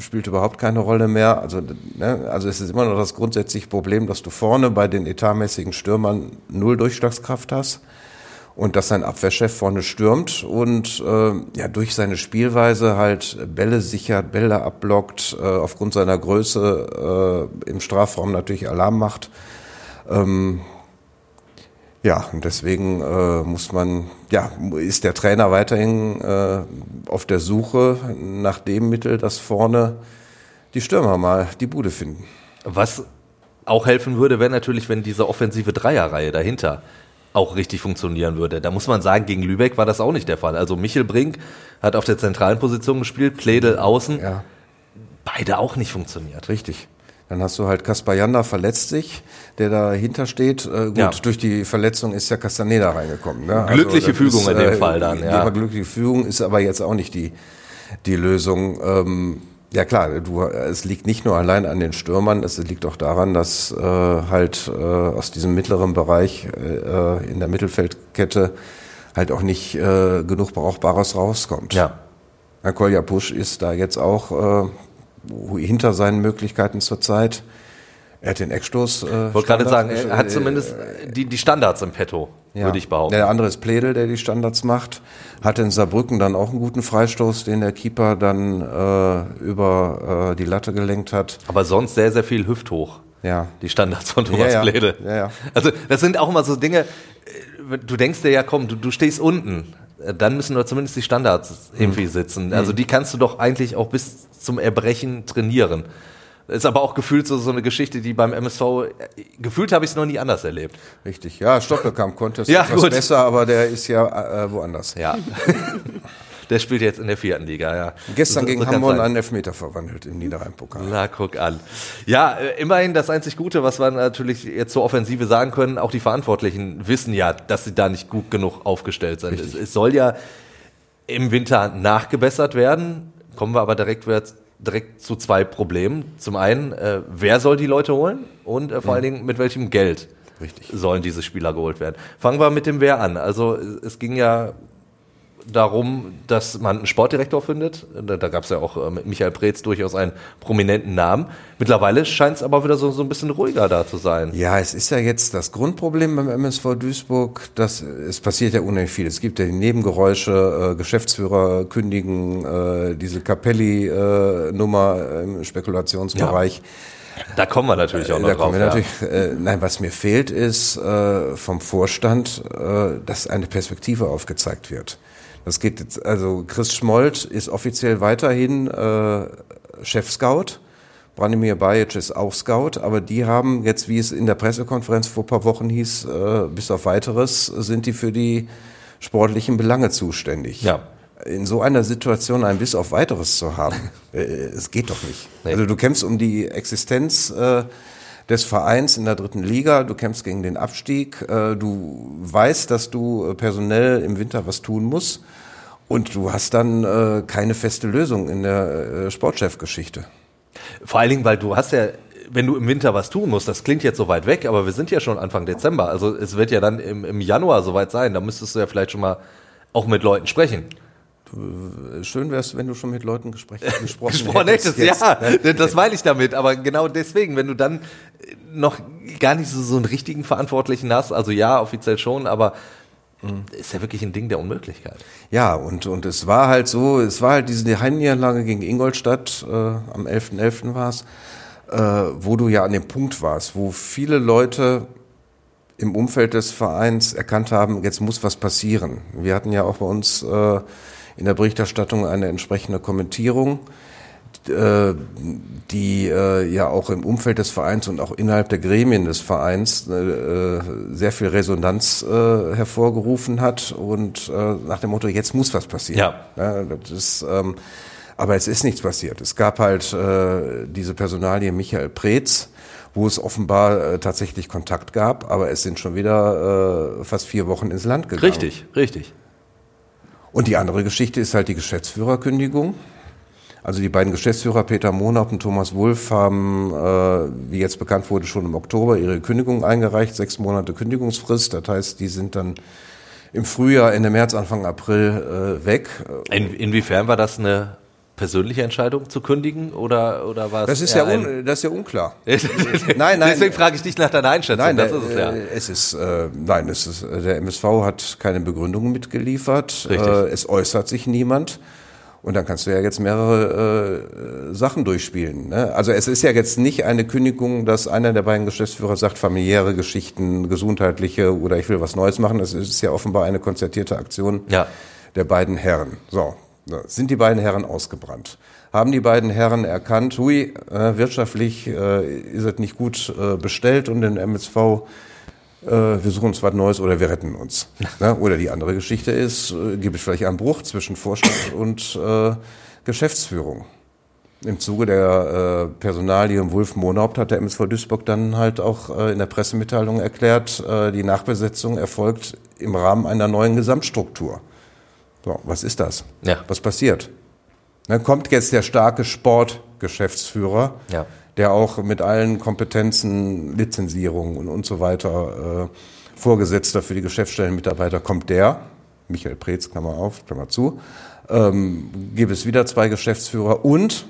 spielt überhaupt keine Rolle mehr. Also, ne? also es ist immer noch das grundsätzliche Problem, dass du vorne bei den etatmäßigen Stürmern null Durchschlagskraft hast und dass sein Abwehrchef vorne stürmt und äh, ja durch seine Spielweise halt Bälle sichert, Bälle abblockt, äh, aufgrund seiner Größe äh, im Strafraum natürlich Alarm macht. Ähm, ja, und deswegen äh, muss man, ja, ist der Trainer weiterhin äh, auf der Suche nach dem Mittel, dass vorne die Stürmer mal die Bude finden. Was auch helfen würde, wäre natürlich, wenn diese offensive Dreierreihe dahinter auch richtig funktionieren würde. Da muss man sagen, gegen Lübeck war das auch nicht der Fall. Also Michel Brink hat auf der zentralen Position gespielt, Pledel außen. Ja. Beide auch nicht funktioniert. Richtig. Dann hast du halt Kaspar Janda verletzt sich, der dahinter steht. Äh, gut, Ja. durch die Verletzung ist ja Castaneda reingekommen. Ne? Glückliche das Fügung ist, in dem äh, Fall dann. Ja. Glückliche Fügung ist aber jetzt auch nicht die, die Lösung. Ähm, ja klar, du, es liegt nicht nur allein an den Stürmern, es liegt auch daran, dass äh, halt äh, aus diesem mittleren Bereich äh, in der Mittelfeldkette halt auch nicht äh, genug Brauchbares rauskommt. Ja. Herr Kolja Pusch ist da jetzt auch äh, hinter seinen Möglichkeiten zurzeit. Er hat den Eckstoß. Äh, Ich wollte gerade sagen, er hat zumindest die, die Standards im Petto, ja. würde ich behaupten. Der andere ist Pledel, der die Standards macht. Hat in Saarbrücken dann auch einen guten Freistoß, den der Keeper dann äh, über äh, die Latte gelenkt hat. Aber sonst sehr, sehr viel hüfthoch. Ja. Die Standards von Thomas Ja, ja. Pledel. Ja, ja. Also das sind auch immer so Dinge, äh, du denkst dir ja, komm, du, du stehst unten. Äh, Dann müssen doch zumindest die Standards irgendwie sitzen. Also die kannst du doch eigentlich auch bis zum Erbrechen trainieren. Ist aber auch gefühlt so, so eine Geschichte, die beim MSV, äh, gefühlt habe ich es noch nie anders erlebt. Richtig. Ja, Stoppelkamp konnte es Ja, etwas gut. besser, aber der ist ja äh, woanders. Ja. Der spielt jetzt in der vierten Liga, ja. Gestern So- gegen so Hamburg einen Elfmeter verwandelt im Niederrhein-Pokal. Na, guck an. Ja, äh, immerhin das einzig Gute, was wir natürlich jetzt zur Offensive sagen können, auch die Verantwortlichen wissen ja, dass sie da nicht gut genug aufgestellt sind. Es, es soll ja im Winter nachgebessert werden, kommen wir aber direkt, direkt zu zwei Problemen. Zum einen, äh, wer soll die Leute holen und äh, vor allen Dingen mit welchem Geld Richtig. sollen diese Spieler geholt werden. Fangen wir mit dem Wer an. Also es ging ja darum, dass man einen Sportdirektor findet. Da, da gab es ja auch äh, mit Michael Preetz durchaus einen prominenten Namen. Mittlerweile scheint es aber wieder so, so ein bisschen ruhiger da zu sein. Ja, es ist ja jetzt das Grundproblem beim MSV Duisburg, dass es passiert ja unheimlich viel. Es gibt ja die Nebengeräusche, äh, Geschäftsführer kündigen, äh, diese Capelli-Nummer im Spekulationsbereich. Da kommen wir natürlich auch noch Da drauf. kommen wir ja. natürlich, äh, nein, was mir fehlt, ist äh, vom Vorstand, äh, dass eine Perspektive aufgezeigt wird. Das geht jetzt, also Chris Schmold ist offiziell weiterhin äh, Chef-Scout. Branimir Bajic ist auch Scout, aber die haben jetzt, wie es in der Pressekonferenz vor ein paar Wochen hieß, äh, bis auf weiteres sind die für die sportlichen Belange zuständig. Ja. in so einer Situation ein Biss auf weiteres zu haben, äh, es geht doch nicht. Nee. Also du kämpfst um die Existenz äh, des Vereins in der dritten Liga, du kämpfst gegen den Abstieg, äh, du weißt, dass du äh, personell im Winter was tun musst und du hast dann äh, keine feste Lösung in der Sportchefgeschichte. Vor allen Dingen, weil du hast ja, wenn du im Winter was tun musst, das klingt jetzt so weit weg, aber wir sind ja schon Anfang Dezember. Also es wird ja dann im, im Januar soweit sein. Da müsstest du ja vielleicht schon mal auch mit Leuten sprechen. Schön wäre es, wenn du schon mit Leuten gesprochen, gesprochen Gesprochen hättest, ja, das meine ich damit. Aber genau deswegen, wenn du dann noch gar nicht so, so einen richtigen Verantwortlichen hast, also ja, offiziell schon, aber ist ja wirklich ein Ding der Unmöglichkeit. Ja, und, und es war halt so, es war halt diese Heimniederlage gegen Ingolstadt, äh, am 11.11. .11. war es, äh, wo du ja an dem Punkt warst, wo viele Leute im Umfeld des Vereins erkannt haben, jetzt muss was passieren. Wir hatten ja auch bei uns äh, in der Berichterstattung eine entsprechende Kommentierung, äh, die äh, ja auch im Umfeld des Vereins und auch innerhalb der Gremien des Vereins äh, sehr viel Resonanz hervorgerufen hat und nach dem Motto, jetzt muss was passieren. Ja. das ist, ähm, aber es ist nichts passiert. Es gab halt diese Personalie Michael Preetz, wo es offenbar tatsächlich Kontakt gab, aber es sind schon wieder äh, fast vier Wochen ins Land gegangen. Richtig, richtig. Und die andere Geschichte ist halt die Geschäftsführerkündigung. Also die beiden Geschäftsführer Peter Monat und Thomas Wulff haben, äh, wie jetzt bekannt wurde, schon im Oktober ihre Kündigung eingereicht, sechs Monate Kündigungsfrist. Das heißt, die sind dann im Frühjahr, Ende März, Anfang April äh, weg. In, inwiefern war das eine persönliche Entscheidung zu kündigen oder oder war es Das ist ja, un, das ist ja unklar. nein, nein. Deswegen frage ich dich nach deiner Einschätzung. Nein, das ist es ja. äh, es ist, äh, nein, es ist, äh, der MSV hat keine Begründung mitgeliefert. Richtig. Äh, es äußert sich niemand. Und dann kannst du ja jetzt mehrere äh, Sachen durchspielen. Ne? Also es ist ja jetzt nicht eine Kündigung, dass einer der beiden Geschäftsführer sagt, familiäre Geschichten, gesundheitliche oder ich will was Neues machen. Es ist ja offenbar eine konzertierte Aktion Ja. der beiden Herren. So, sind die beiden Herren ausgebrannt? Haben die beiden Herren erkannt, hui, äh, wirtschaftlich äh, ist es nicht gut äh, bestellt und den MSV, wir suchen uns was Neues oder wir retten uns. ne? Oder die andere Geschichte ist, gibt es vielleicht einen Bruch zwischen Vorstand und Geschäftsführung. Im Zuge der äh, Personalie im Wulf Monhaupt hat der MSV Duisburg dann halt auch äh, in der Pressemitteilung erklärt, äh, die Nachbesetzung erfolgt im Rahmen einer neuen Gesamtstruktur. So, was ist das? Ja. Was passiert? Dann kommt jetzt der starke Sportgeschäftsführer, Ja. der auch mit allen Kompetenzen, Lizenzierung und, und so weiter, äh, Vorgesetzter für die Geschäftsstellenmitarbeiter, kommt der, Michael Preetz, Klammer auf, Klammer zu, ähm, gibt es wieder zwei Geschäftsführer und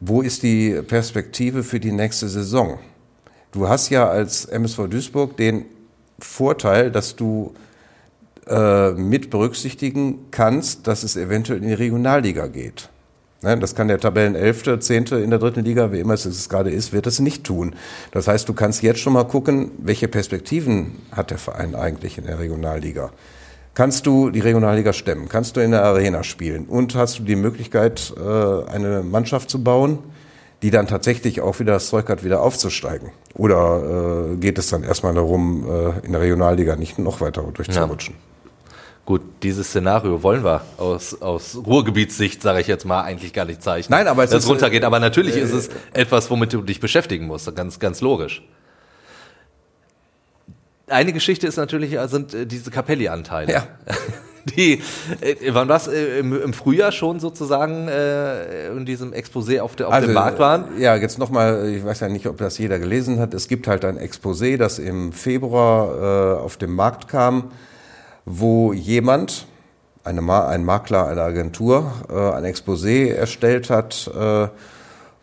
wo ist die Perspektive für die nächste Saison? Du hast ja als MSV Duisburg den Vorteil, dass du äh, mit berücksichtigen kannst, dass es eventuell in die Regionalliga geht. Ne, das kann der Tabellenelfte, Zehnte in der dritten Liga, wie immer es gerade ist, wird es nicht tun. Das heißt, du kannst jetzt schon mal gucken, welche Perspektiven hat der Verein eigentlich in der Regionalliga. Kannst du die Regionalliga stemmen? Kannst du in der Arena spielen? Und hast du die Möglichkeit, äh, eine Mannschaft zu bauen, die dann tatsächlich auch wieder das Zeug hat, wieder aufzusteigen? Oder äh, geht es dann erstmal darum, äh, in der Regionalliga nicht noch weiter durchzurutschen? Gut, dieses Szenario wollen wir aus, aus Ruhrgebietssicht, sage ich jetzt mal, eigentlich gar nicht zeichnen. Nein, aber es dass ist, runtergeht. Aber natürlich äh, ist es etwas, womit du dich beschäftigen musst. Ganz, ganz logisch. Eine Geschichte ist natürlich, äh, sind äh, diese Capelli-Anteile. Ja. Die, äh, wann das äh, im, im Frühjahr schon sozusagen äh, in diesem Exposé auf, der, auf dem Markt waren? Ja, jetzt nochmal, ich weiß ja nicht, ob das jeder gelesen hat. Es gibt halt ein Exposé, das im Februar äh, auf den Markt kam, wo jemand, eine ein Makler, eine Agentur, äh, ein Exposé erstellt hat, äh,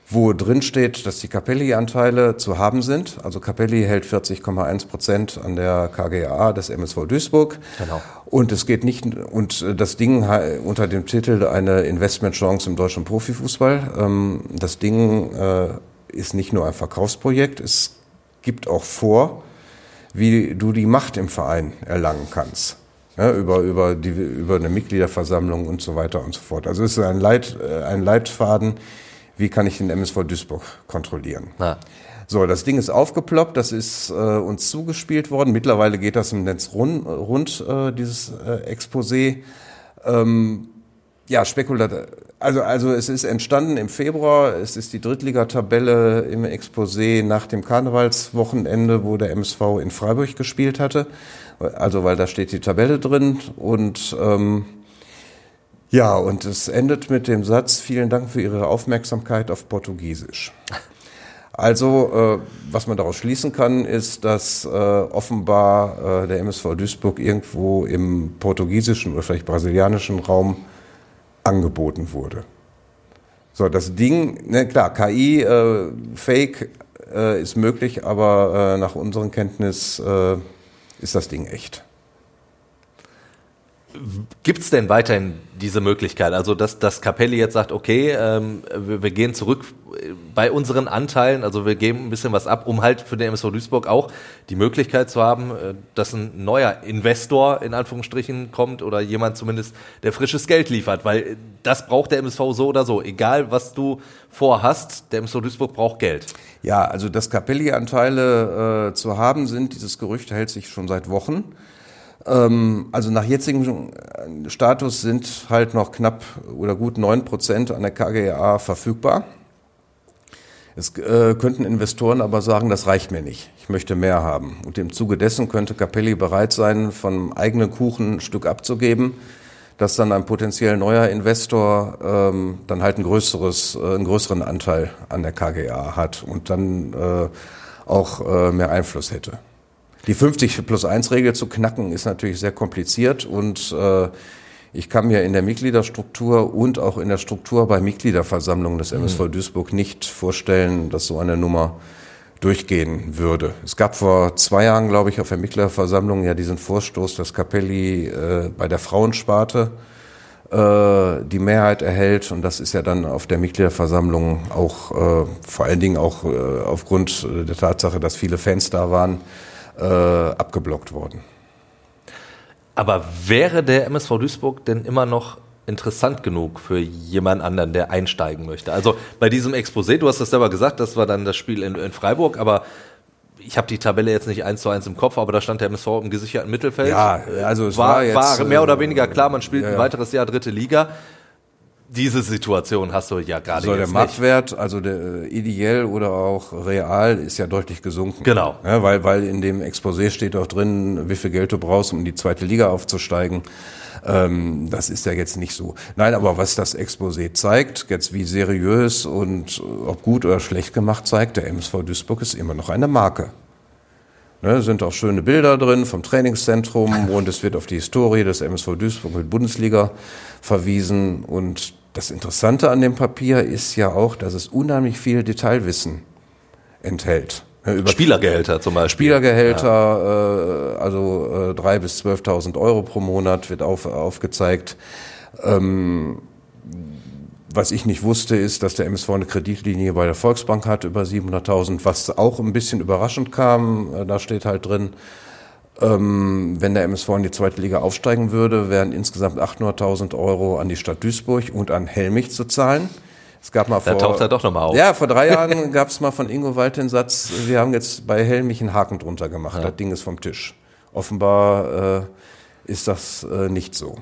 wo drin steht, dass die Capelli-Anteile zu haben sind. Also Capelli hält 40,1 Prozent an der KGA des MSV Duisburg. Genau. Und es geht nicht, und das Ding unter dem Titel eine Investmentchance im deutschen Profifußball. Ähm, Das Ding äh, ist nicht nur ein Verkaufsprojekt, es gibt auch vor, wie du die Macht im Verein erlangen kannst. Ja, über, über, die, über eine Mitgliederversammlung und so weiter und so fort. Also es ist ein, Leit, äh, ein Leitfaden, wie kann ich den MSV Duisburg kontrollieren. Na, So, das Ding ist aufgeploppt, das ist äh, uns zugespielt worden. Mittlerweile geht das im Netz rund, rund äh, dieses äh, Exposé. Ähm, ja, spekulat. Also, also es ist entstanden im Februar. Es ist die Drittligatabelle im Exposé nach dem Karnevalswochenende, wo der MSV in Freiburg gespielt hatte. Also, weil da steht die Tabelle drin und ähm, ja, und es endet mit dem Satz, vielen Dank für Ihre Aufmerksamkeit auf Portugiesisch. Also, äh, was man daraus schließen kann, ist, dass äh, offenbar äh, der MSV Duisburg irgendwo im portugiesischen oder vielleicht brasilianischen Raum angeboten wurde. So, das Ding, ne, klar, KI, äh, Fake äh, ist möglich, aber äh, nach unseren Kenntnis ist das Ding echt. Gibt es denn weiterhin diese Möglichkeit? Also, dass, dass Capelli jetzt sagt, okay, ähm, wir, wir, gehen zurück bei unseren Anteilen, also wir geben ein bisschen was ab, um halt für den MSV Duisburg auch die Möglichkeit zu haben, äh, dass ein neuer Investor in Anführungsstrichen kommt oder jemand zumindest, der frisches Geld liefert, weil das braucht der MSV so oder so. Egal, was du vorhast, der MSV Duisburg braucht Geld. Ja, also dass Capelli-Anteile äh, zu haben sind, dieses Gerücht hält sich schon seit Wochen. Ähm, also nach jetzigem Status sind halt noch knapp oder gut neun Prozent an der KGA verfügbar. Es äh, könnten Investoren aber sagen, das reicht mir nicht, ich möchte mehr haben. Und im Zuge dessen könnte Capelli bereit sein, von eigenen Kuchen ein Stück abzugeben, dass dann ein potenziell neuer Investor ähm, dann halt ein größeres, äh, einen größeren Anteil an der KGA hat und dann äh, auch äh, mehr Einfluss hätte. Die 50 plus 1 Regel zu knacken ist natürlich sehr kompliziert und äh, ich kann mir in der Mitgliederstruktur und auch in der Struktur bei Mitgliederversammlungen des MSV mhm. Duisburg nicht vorstellen, dass so eine Nummer durchgehen würde. Es gab vor zwei Jahren, glaube ich, auf der Mitgliederversammlung ja diesen Vorstoß, dass Capelli äh, bei der Frauensparte äh, die Mehrheit erhält und das ist ja dann auf der Mitgliederversammlung auch äh, vor allen Dingen auch äh, aufgrund der Tatsache, dass viele Fans da waren, äh, abgeblockt worden. Aber wäre der MSV Duisburg denn immer noch interessant genug für jemand anderen, der einsteigen möchte? Also bei diesem Exposé, du hast das selber gesagt, das war dann das Spiel in, in Freiburg, aber ich habe die Tabelle jetzt nicht eins zu eins im Kopf, aber da stand der MSV im gesicherten Mittelfeld. Ja, also es war, war, jetzt, war mehr oder weniger klar, man spielt ja, ja. ein weiteres Jahr dritte Liga diese Situation hast du ja gerade so, jetzt der Marktwert, also der äh, ideell oder auch real, ist ja deutlich gesunken. Genau. Ja, weil, weil in dem Exposé steht auch drin, wie viel Geld du brauchst, um in die zweite Liga aufzusteigen. Ähm, das ist ja jetzt nicht so. Nein, aber was das Exposé zeigt, jetzt wie seriös und ob gut oder schlecht gemacht zeigt, der MSV Duisburg ist immer noch eine Marke. Ne, sind auch schöne Bilder drin vom Trainingszentrum und es wird auf die Historie des MSV Duisburg mit Bundesliga verwiesen und das Interessante an dem Papier ist ja auch, dass es unheimlich viel Detailwissen enthält. Über Spielergehälter zum Beispiel. Spielergehälter, ja. äh, also äh, drei äh, bis 12.000 Euro pro Monat wird auf, aufgezeigt. Ähm, was ich nicht wusste, ist, dass der MSV eine Kreditlinie bei der Volksbank hat über 700.000, was auch ein bisschen überraschend kam. Äh, da steht halt drin, wenn der MSV in die zweite Liga aufsteigen würde, wären insgesamt 800.000 Euro an die Stadt Duisburg und an Helmich zu zahlen. Es gab mal da vor, taucht er doch nochmal auf. Ja, vor drei Jahren gab es mal von Ingo Wald den Satz, wir haben jetzt bei Helmich einen Haken drunter gemacht, ja. das Ding ist vom Tisch. Offenbar äh, ist das äh, nicht so.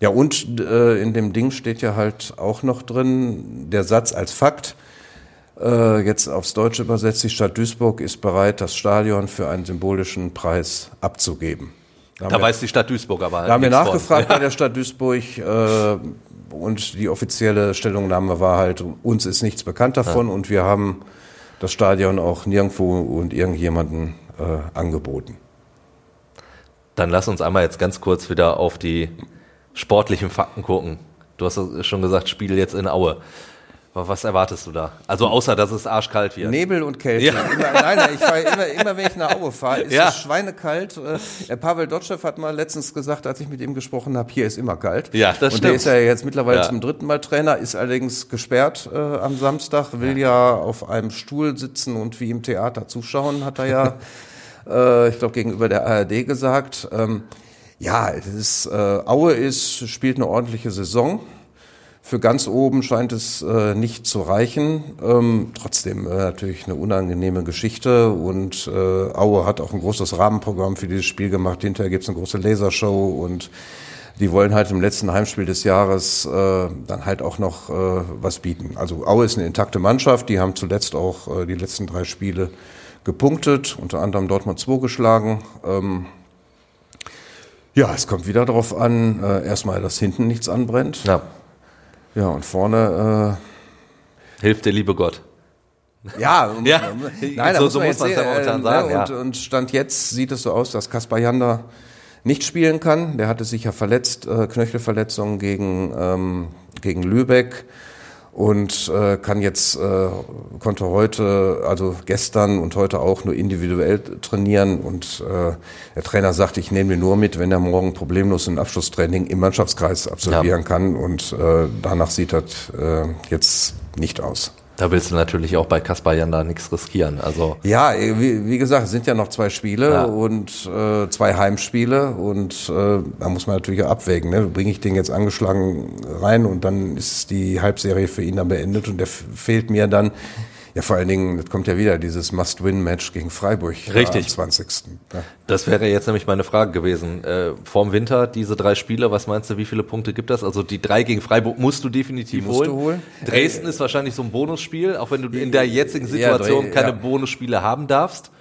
Ja, und äh, in dem Ding steht ja halt auch noch drin, der Satz als Fakt, jetzt aufs Deutsche übersetzt, die Stadt Duisburg ist bereit, das Stadion für einen symbolischen Preis abzugeben. Da, da weiß die Stadt Duisburg aber halt Da haben wir nachgefragt von. bei der Stadt Duisburg äh, und die offizielle Stellungnahme war halt, uns ist nichts bekannt davon ja. und wir haben das Stadion auch nirgendwo und irgendjemanden äh, angeboten. Dann lass uns einmal jetzt ganz kurz wieder auf die sportlichen Fakten gucken. Du hast schon gesagt, Spiel jetzt in Aue. Was erwartest du da? Also außer, dass es arschkalt wird. Nebel und Kälte. Ja. Immer, nein, nein, ich fahre immer, immer, wenn ich nach Aue fahre, ist ja. es schweinekalt. Äh, Pavel Dotschew hat mal letztens gesagt, als ich mit ihm gesprochen habe, hier ist immer kalt. Ja, das und stimmt. Und der ist ja jetzt mittlerweile ja. zum dritten Mal Trainer, ist allerdings gesperrt äh, am Samstag, will ja. auf einem Stuhl sitzen und wie im Theater zuschauen, hat er ja, äh, ich glaube, gegenüber der ARD gesagt. Ähm, ja, es ist, äh, Aue ist, spielt eine ordentliche Saison für ganz oben scheint es äh, nicht zu reichen. Ähm, trotzdem äh, natürlich eine unangenehme Geschichte und äh, Aue hat auch ein großes Rahmenprogramm für dieses Spiel gemacht. Hinterher gibt's eine große Lasershow und die wollen halt im letzten Heimspiel des Jahres äh, dann halt auch noch äh, was bieten. Also Aue ist eine intakte Mannschaft, die haben zuletzt auch äh, die letzten drei Spiele gepunktet, unter anderem Dortmund 2 geschlagen. Ähm, ja, es kommt wieder darauf an, äh, erstmal, dass hinten nichts anbrennt. Ja. Ja, und vorne äh, hilft der liebe Gott. Ja, um, ja. nein, so, so muss man es ja momentan äh, sagen. Und, ja. und Stand jetzt sieht es so aus, dass Kaspar Janda nicht spielen kann. Der hatte sich ja verletzt, äh, Knöchelverletzung gegen, ähm, gegen Lübeck und äh, kann jetzt äh, konnte heute also gestern und heute auch nur individuell trainieren. Und äh, der Trainer sagt ich nehme ihn nur mit wenn er morgen problemlos ein Abschlusstraining im Mannschaftskreis absolvieren ja. kann. Und äh, danach sieht das äh, jetzt nicht aus da willst du natürlich auch bei Kaspar Janda nichts riskieren. Also ja, wie, wie, gesagt, es sind ja noch zwei Spiele ja. und äh, zwei Heimspiele und äh, da muss man natürlich abwägen. Ne? Bringe ich den jetzt angeschlagen rein und dann ist die Halbserie für ihn dann beendet und der fehlt mir dann ja, vor allen Dingen, das kommt ja wieder, dieses Must-Win-Match gegen Freiburg Richtig. am 20. Ja. Das wäre jetzt nämlich meine Frage gewesen. Äh, vorm Winter, diese drei Spiele, was meinst du, wie viele Punkte gibt das? Also die drei gegen Freiburg musst du definitiv musst holen. Du holen. Dresden äh, ist wahrscheinlich so ein Bonusspiel, auch wenn du in der jetzigen Situation ja, keine ja. Bonusspiele haben darfst.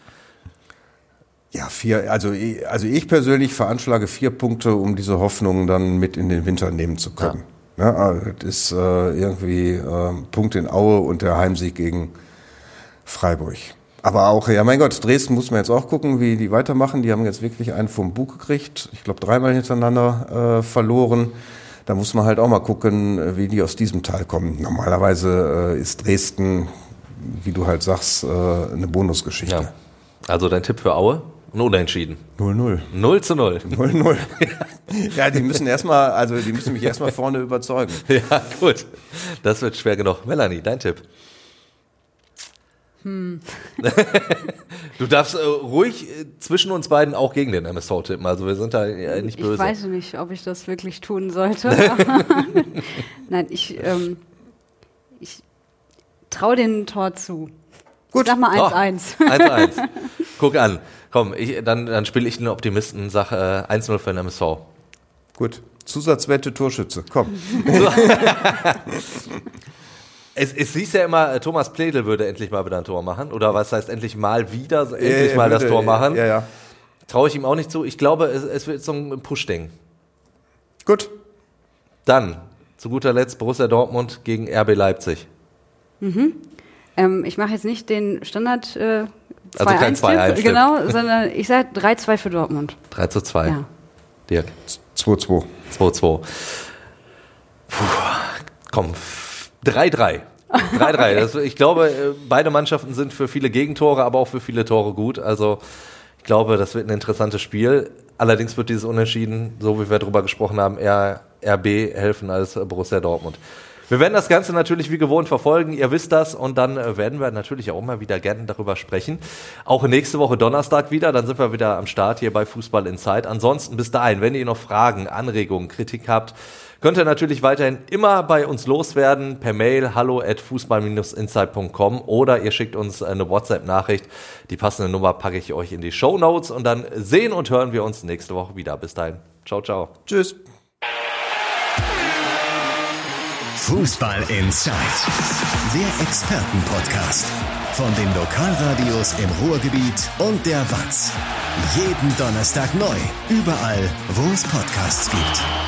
Ja, vier, also, also ich persönlich veranschlage vier Punkte, um diese Hoffnung dann mit in den Winter nehmen zu können. Ja. Ja, also das ist äh, irgendwie äh, Punkt in Aue und der Heimsieg gegen Freiburg. Aber auch, ja mein Gott, Dresden muss man jetzt auch gucken, wie die weitermachen. Die haben jetzt wirklich einen vom Bug gekriegt. Ich glaube, dreimal hintereinander äh, verloren. Da muss man halt auch mal gucken, wie die aus diesem Teil kommen. Normalerweise äh, ist Dresden, wie du halt sagst, äh, eine Bonusgeschichte. Ja. Also dein Tipp für Aue? Ein Unentschieden. 0-0. 0 zu 0. 0-0. ja, die müssen erstmal, also die müssen mich erstmal vorne überzeugen. Ja, gut. Das wird schwer genug. Melanie, dein Tipp. Hm. du darfst äh, ruhig äh, zwischen uns beiden auch gegen den MSV tippen. Also wir sind da äh, nicht böse. Ich weiß nicht, ob ich das wirklich tun sollte. Nein, ich, ähm, ich traue den Tor zu. Gut. Sag mal 1-1. Oh, 1-1. Guck an. Komm, ich, dann, dann spiele ich den Optimisten, sage äh, 1-0 für den MSV. Gut. Zusatzwette Torschütze. Komm. Es, es hieß ja immer, äh, Thomas Pledel würde endlich mal wieder ein Tor machen. Oder was heißt endlich mal wieder, endlich äh, mal würde, das Tor machen. Ja, ja. Traue ich ihm auch nicht zu. Ich glaube, es, es wird so ein Push-Ding. Gut. Dann, zu guter Letzt, Borussia Dortmund gegen RB Leipzig. Mhm. Ähm, ich mache jetzt nicht den Standard äh, 2 also kein 2-1. Genau, sondern ich sage 3-2 für Dortmund. 3 zu 2. Ja. Dirk. 2-2. 2-2. Komm, 3-3. 3-3. Ich glaube, äh, beide Mannschaften sind für viele Gegentore, aber auch für viele Tore gut. Also ich glaube, das wird ein interessantes Spiel. Allerdings wird dieses Unentschieden, so wie wir darüber gesprochen haben, eher RB helfen als Borussia Dortmund. Wir werden das Ganze natürlich wie gewohnt verfolgen, ihr wisst das, und dann äh, werden wir natürlich auch mal wieder gerne darüber sprechen. Auch nächste Woche Donnerstag wieder, dann sind wir wieder am Start hier bei Fußball Inside. Ansonsten bis dahin, wenn ihr noch Fragen, Anregungen, Kritik habt, Könnt ihr natürlich weiterhin immer bei uns loswerden per Mail hallo at fußball-insight.com oder ihr schickt uns eine WhatsApp-Nachricht. Die passende Nummer packe ich euch in die Show Notes und dann sehen und hören wir uns nächste Woche wieder. Bis dahin. Ciao, ciao. Tschüss. Fußball Inside, der Expertenpodcast von den Lokalradios im Ruhrgebiet und der WAZ. Jeden Donnerstag neu, überall, wo es Podcasts gibt.